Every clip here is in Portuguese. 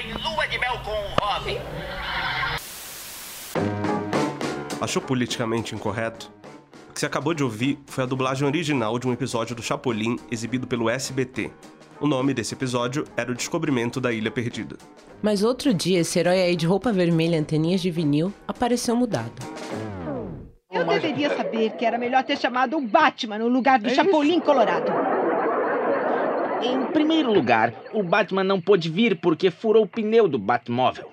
em lua de mel com o Robin. Achou politicamente incorreto? O que você acabou de ouvir foi a dublagem original de um episódio do Chapolin exibido pelo SBT. O nome desse episódio era O Descobrimento da Ilha Perdida. Mas outro dia, esse herói aí de roupa vermelha e anteninhas de vinil apareceu mudado. Eu deveria saber que era melhor ter chamado o Batman no lugar do Chapolin Colorado. Em primeiro lugar, o Batman não pôde vir porque furou o pneu do Batmóvel.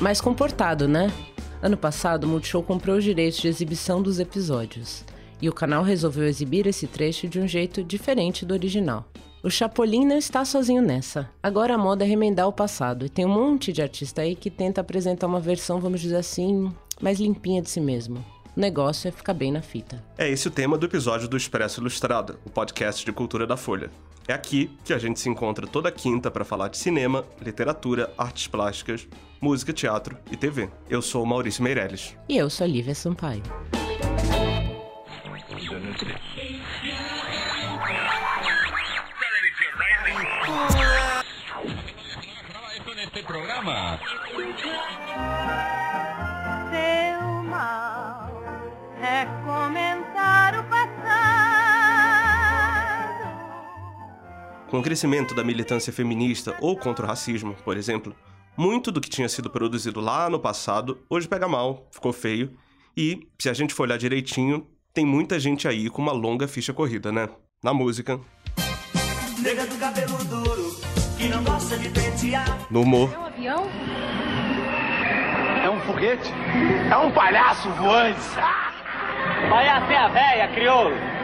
Mais comportado, né? Ano passado, o Multishow comprou os direitos de exibição dos episódios. E o canal resolveu exibir esse trecho de um jeito diferente do original. O Chapolin não está sozinho nessa. Agora a moda é remendar o passado. E tem um monte de artista aí que tenta apresentar uma versão, vamos dizer assim, mais limpinha de si mesmo. O negócio é ficar bem na fita. É esse o tema do episódio do Expresso Ilustrado, o podcast de cultura da Folha. É aqui que a gente se encontra toda quinta para falar de cinema, literatura, artes plásticas, música, teatro e TV. Eu sou o Maurício Meirelles. E eu sou a Lívia Sampaio. Com o crescimento da militância feminista ou contra o racismo, por exemplo, muito do que tinha sido produzido lá no passado hoje pega mal, ficou feio, e, se a gente for olhar direitinho, tem muita gente aí com uma longa ficha corrida, né? Na música. Nega do cabelo duro, que não gosta de pentear. No humor. É um avião? É um foguete? É um palhaço voante. Vai até a véia, crioulo.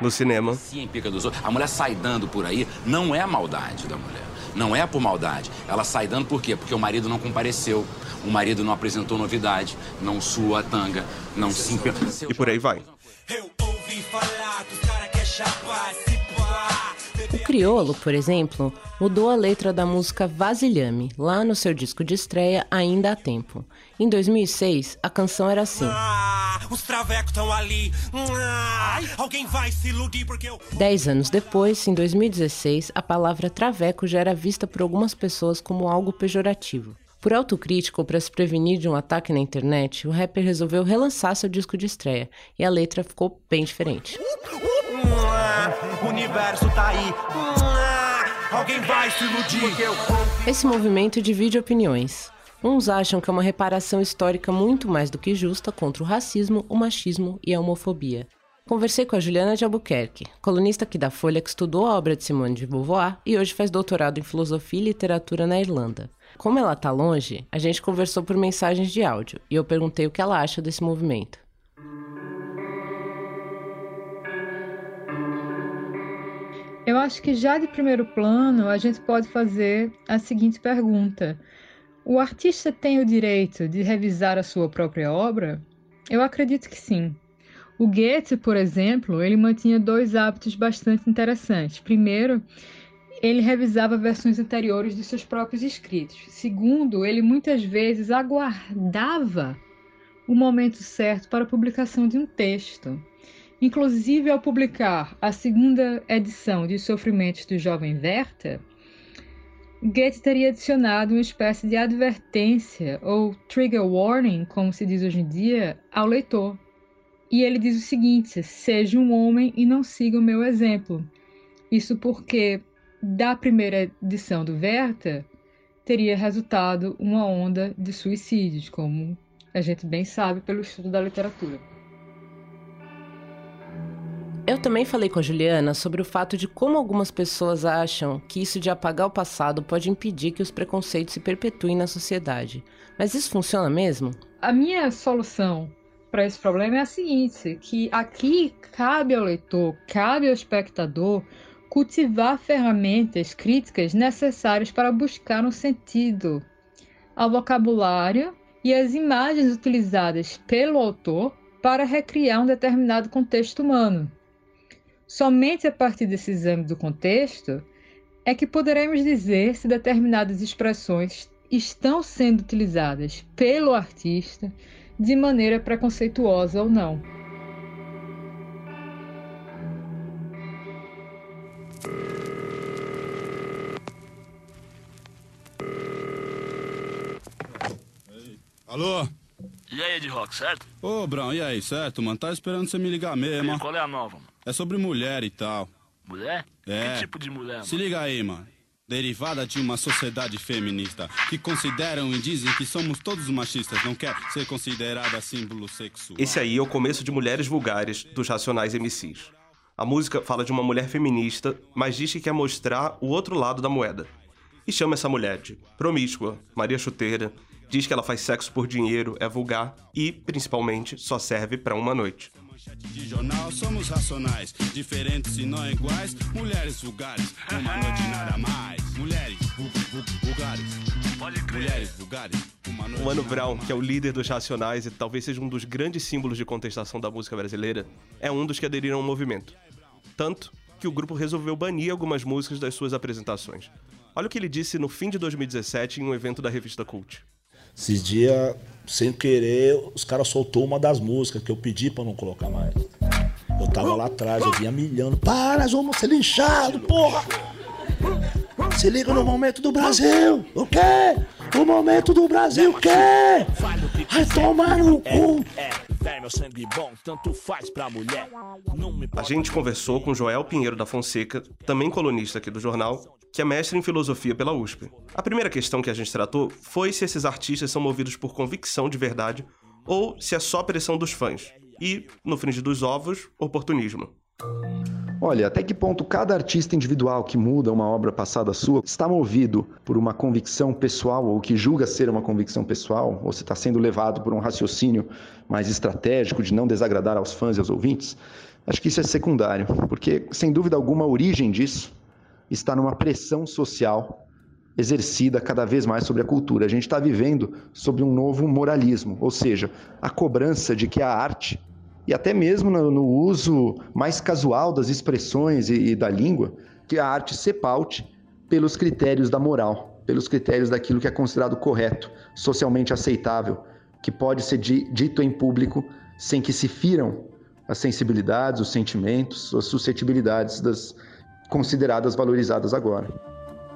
No cinema. Sim, pica dos outros. A mulher sai dando por aí, não é a maldade da mulher. Não é por maldade. Ela sai dando por quê? Porque o marido não compareceu. O marido não apresentou novidade, não sua a tanga, não se E por aí vai. Eu ouvi falar que os caras querem chapar, Criolo, por exemplo, mudou a letra da música Vasilhame, lá no seu disco de estreia Ainda há Tempo. Em 2006, a canção era assim. Ah, os travecos estão ali. Ah, alguém vai se iludir porque eu. Dez anos depois, em 2016, a palavra traveco já era vista por algumas pessoas como algo pejorativo. Por autocrítica ou para se prevenir de um ataque na internet, o rapper resolveu relançar seu disco de estreia e a letra ficou bem diferente. Tá. Esse movimento divide opiniões. Uns acham que é uma reparação histórica muito mais do que justa contra o racismo, o machismo e a homofobia. Conversei com a Juliana de Albuquerque, colunista aqui da Folha que estudou a obra de Simone de Beauvoir e hoje faz doutorado em filosofia e literatura na Irlanda. Como ela está longe, a gente conversou por mensagens de áudio e eu perguntei o que ela acha desse movimento. Eu acho que já de primeiro plano a gente pode fazer a seguinte pergunta: o artista tem o direito de revisar a sua própria obra? Eu acredito que sim. O Goethe, por exemplo, ele mantinha dois hábitos bastante interessantes. Primeiro, ele revisava versões anteriores de seus próprios escritos. Segundo, ele muitas vezes aguardava o momento certo para a publicação de um texto. Inclusive, ao publicar a segunda edição de Os Sofrimentos do Jovem Werther, Goethe teria adicionado uma espécie de advertência, ou trigger warning, como se diz hoje em dia, ao leitor. E ele diz o seguinte: seja um homem e não siga o meu exemplo. Isso porque, da primeira edição do Werther, teria resultado uma onda de suicídios, como a gente bem sabe pelo estudo da literatura. Eu também falei com a Juliana sobre o fato de como algumas pessoas acham que isso de apagar o passado pode impedir que os preconceitos se perpetuem na sociedade. Mas isso funciona mesmo? A minha solução para esse problema é a seguinte: que aqui cabe ao leitor, cabe ao espectador cultivar ferramentas críticas necessárias para buscar um sentido ao vocabulário e às imagens utilizadas pelo autor para recriar um determinado contexto humano. Somente a partir desse exame do contexto é que poderemos dizer se determinadas expressões estão sendo utilizadas pelo artista de maneira preconceituosa ou não. Alô? E aí, de rock, certo? Ô, Brão, e aí, certo, mano? Tá esperando você me ligar mesmo. E qual é a nova, mano? É sobre mulher e tal. Mulher? É. Que tipo de mulher, mano? Se liga aí, mano. Derivada de uma sociedade feminista que consideram e dizem que somos todos machistas, não quer ser considerada símbolo sexual. Esse aí é o começo de Mulheres Vulgares, dos Racionais MCs. A música fala de uma mulher feminista, mas diz que quer mostrar o outro lado da moeda. E chama essa mulher de promíscua, Maria Chuteira, diz que ela faz sexo por dinheiro, é vulgar e, principalmente, só serve para uma noite. De jornal somos racionais, diferentes e não iguais. Mulheres vulgares, uma noite nada mais. Mulheres vu vu vulgares, mulheres vulgares. Uma noite O Mano Brown, que é o líder dos Racionais e talvez seja um dos grandes símbolos de contestação da música brasileira, é um dos que aderiram ao movimento. Tanto que o grupo resolveu banir algumas músicas das suas apresentações. Olha o que ele disse no fim de 2017 em um evento da revista Cult. Esses dias, sem querer, os caras soltou uma das músicas que eu pedi pra não colocar mais. Eu tava lá atrás, eu vinha milhando. Para, nós vamos ser linchados, porra! Se liga no momento do Brasil! O quê? O momento do Brasil, o quê? Vai tomar no cu! A gente conversou com Joel Pinheiro da Fonseca, também colunista aqui do jornal, que é mestre em filosofia pela USP. A primeira questão que a gente tratou foi se esses artistas são movidos por convicção de verdade ou se é só pressão dos fãs. E, no fringe dos ovos, oportunismo. Olha, até que ponto cada artista individual que muda uma obra passada sua está movido por uma convicção pessoal ou que julga ser uma convicção pessoal, ou se está sendo levado por um raciocínio mais estratégico de não desagradar aos fãs e aos ouvintes? Acho que isso é secundário, porque sem dúvida alguma a origem disso está numa pressão social exercida cada vez mais sobre a cultura. A gente está vivendo sobre um novo moralismo, ou seja, a cobrança de que a arte e até mesmo no, no uso mais casual das expressões e, e, da língua, que a arte se paute pelos critérios da moral, pelos critérios daquilo que é considerado correto, socialmente aceitável, que pode ser di, dito em público sem que se firam as sensibilidades, os sentimentos, as suscetibilidades das consideradas valorizadas agora.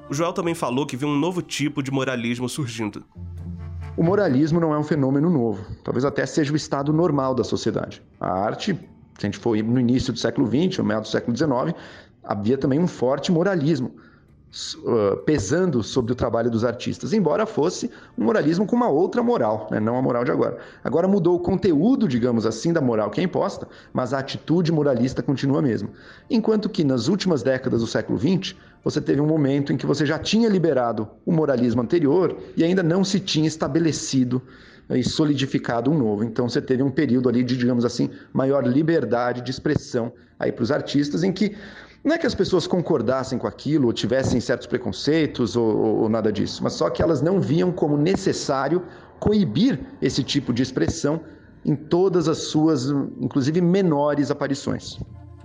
O Joel também falou que viu um novo tipo de moralismo surgindo. O moralismo não é um fenômeno novo, talvez até seja o estado normal da sociedade. A arte, se a gente for no início do século XX, no meio do século XIX, havia também um forte moralismo uh, pesando sobre o trabalho dos artistas, embora fosse um moralismo com uma outra moral, né? não a moral de agora. Agora mudou o conteúdo, digamos assim, da moral que é imposta, mas a atitude moralista continua a mesma. Enquanto que nas últimas décadas do século XX, você teve um momento em que você já tinha liberado o moralismo anterior e ainda não se tinha estabelecido e solidificado um novo. Então você teve um período ali de, digamos assim, maior liberdade de expressão aí para os artistas, em que não é que as pessoas concordassem com aquilo, ou tivessem certos preconceitos, ou, ou, nada disso, mas só que elas não viam como necessário coibir esse tipo de expressão em todas as suas, inclusive menores aparições.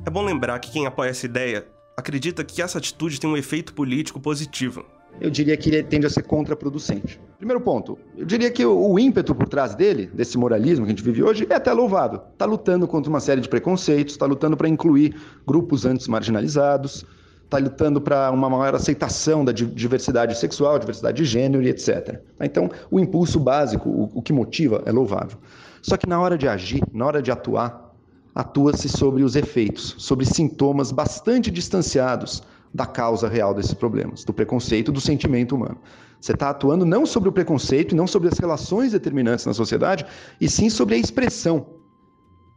É bom lembrar que quem apoia essa ideia acredita que essa atitude tem um efeito político positivo. Eu diria que ele tende a ser contraproducente. Primeiro ponto, eu diria que o, ímpeto por trás dele, desse moralismo que a gente vive hoje, é até louvável. Está lutando contra uma série de preconceitos, está lutando para incluir grupos antes marginalizados, está lutando para uma maior aceitação da diversidade sexual, diversidade de gênero e etc. Então, o impulso básico, o que motiva, é louvável. Só que na hora de agir, na hora de atuar, atua-se sobre os efeitos, sobre sintomas bastante distanciados da causa real desses problemas, do preconceito, do sentimento humano. Você está atuando não sobre o preconceito e não sobre as relações determinantes na sociedade, e sim sobre a expressão,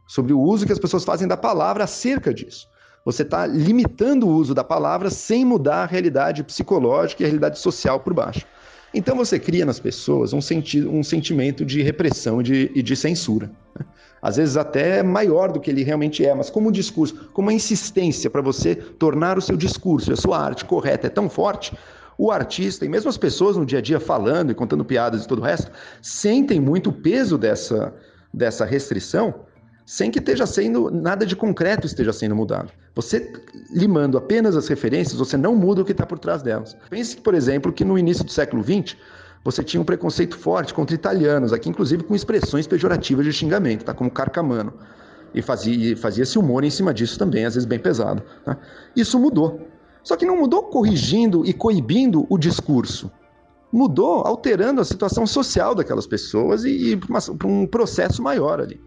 sobre o uso que as pessoas fazem da palavra acerca disso. Você está limitando o uso da palavra sem mudar a realidade psicológica e a realidade social por baixo. Então você cria nas pessoas um, senti um sentimento de repressão e de, e de censura. Né? Às vezes até maior do que ele realmente é, mas como um discurso, como uma insistência para você tornar o seu discurso, a sua arte correta é tão forte, o artista e mesmo as pessoas no dia a dia falando e contando piadas e todo o resto, sentem muito o peso dessa, dessa restrição sem que esteja sendo nada de concreto esteja sendo mudado. Você limando apenas as referências, você não muda o que está por trás delas. Pense, por exemplo, que no início do século XX você tinha um preconceito forte contra italianos, aqui inclusive com expressões pejorativas de xingamento, tá? como carcamano. E fazia-se fazia humor em cima disso também, às vezes bem pesado. Tá? Isso mudou. Só que não mudou corrigindo e coibindo o discurso. mudou, alterando a situação social daquelas pessoas e, e para um processo maior ali.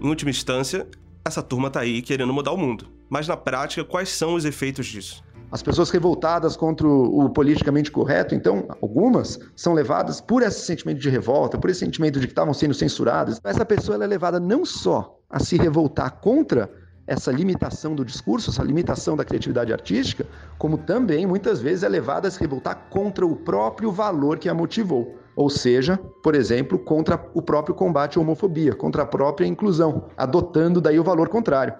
Em última instância, essa turma tá aí querendo mudar o mundo. Mas na prática, quais são os efeitos disso? As pessoas revoltadas contra o, politicamente correto, então, algumas são levadas por esse sentimento de revolta, por esse sentimento de que estavam sendo censuradas. Essa pessoa é levada não só a se revoltar contra essa limitação do discurso, essa limitação da criatividade artística, como também muitas vezes é levada a se revoltar contra o próprio valor que a motivou. Ou seja, por exemplo, contra o próprio combate à homofobia, contra a própria inclusão, adotando daí o valor contrário.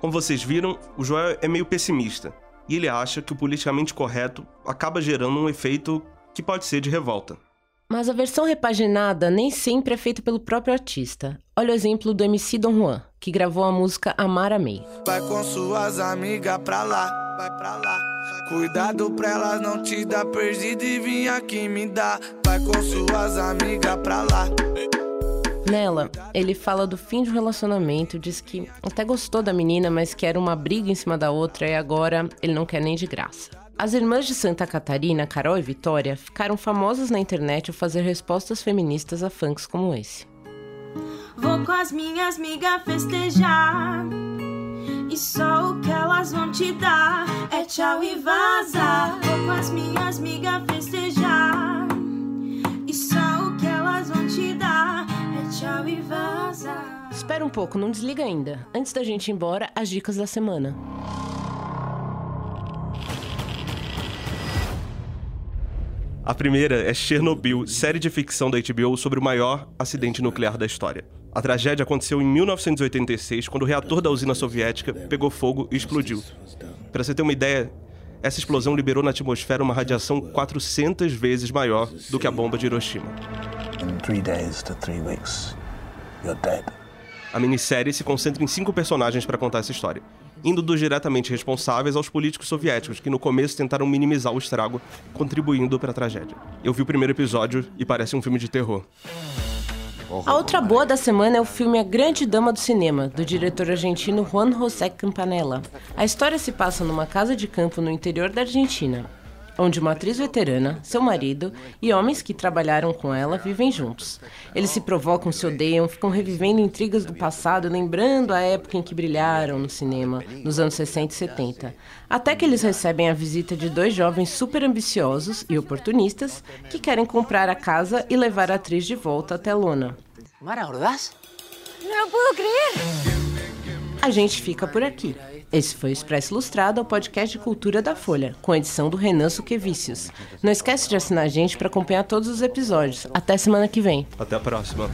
Como vocês viram, o Joel é meio pessimista e ele acha que o politicamente correto acaba gerando um efeito que pode ser de revolta. Mas a versão repaginada nem sempre é feita pelo próprio artista. Olha o exemplo do MC Don Juan, que gravou a música Amar Amei. Vai com suas amigas pra lá, vai pra lá. Cuidado pra elas não te dar perdido e vir aqui me dar. Vai com suas amigas pra lá. Nela, ele fala do fim de um relacionamento, diz que até gostou da menina, mas que era uma briga em cima da outra e agora ele não quer nem de graça. As irmãs de Santa Catarina, Carol e Vitória, ficaram famosas na internet ao fazer respostas feministas a funks como esse. Vou com as minhas migas festejar. E só o que elas vão te dar é tchau e vaza. Vou com as minhas migas festejar. Um pouco, não desliga ainda. Antes da gente ir embora, as dicas da semana. A primeira é Chernobyl, série de ficção da HBO sobre o maior acidente nuclear da história. A tragédia aconteceu em 1986, quando o reator da usina soviética pegou fogo e explodiu. Para você ter uma ideia, essa explosão liberou na atmosfera uma radiação 400 vezes maior do que a bomba de Hiroshima. A minissérie se concentra em cinco personagens para contar essa história, indo dos diretamente responsáveis aos políticos soviéticos que no começo tentaram minimizar o estrago, contribuindo para a tragédia. Eu vi o primeiro episódio e parece um filme de terror. A outra boa da semana é o filme A Grande Dama do Cinema, do diretor argentino Juan José Campanella. A história se passa numa casa de campo no interior da Argentina, onde uma atriz veterana, seu marido e homens que trabalharam com ela vivem juntos. Eles se provocam, se odeiam, ficam revivendo intrigas do passado, lembrando a época em que brilharam no cinema, nos anos 60 e 70. Até que eles recebem a visita de dois jovens super ambiciosos e oportunistas que querem comprar a casa e levar a atriz de volta até Lona. Mara Ordaz? Não puedo creer. A gente fica por aqui. Esse foi o Expresso Ilustrado, o podcast de cultura da Folha, com a edição do Renan Suquevicius. Não esquece de assinar a gente para acompanhar todos os episódios. Até semana que vem. Até a próxima.